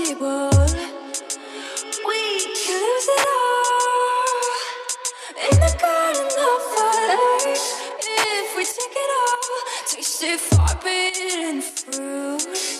impossible. We can lose it all in the garden of our. If we take it all, taste it forbidden fruit.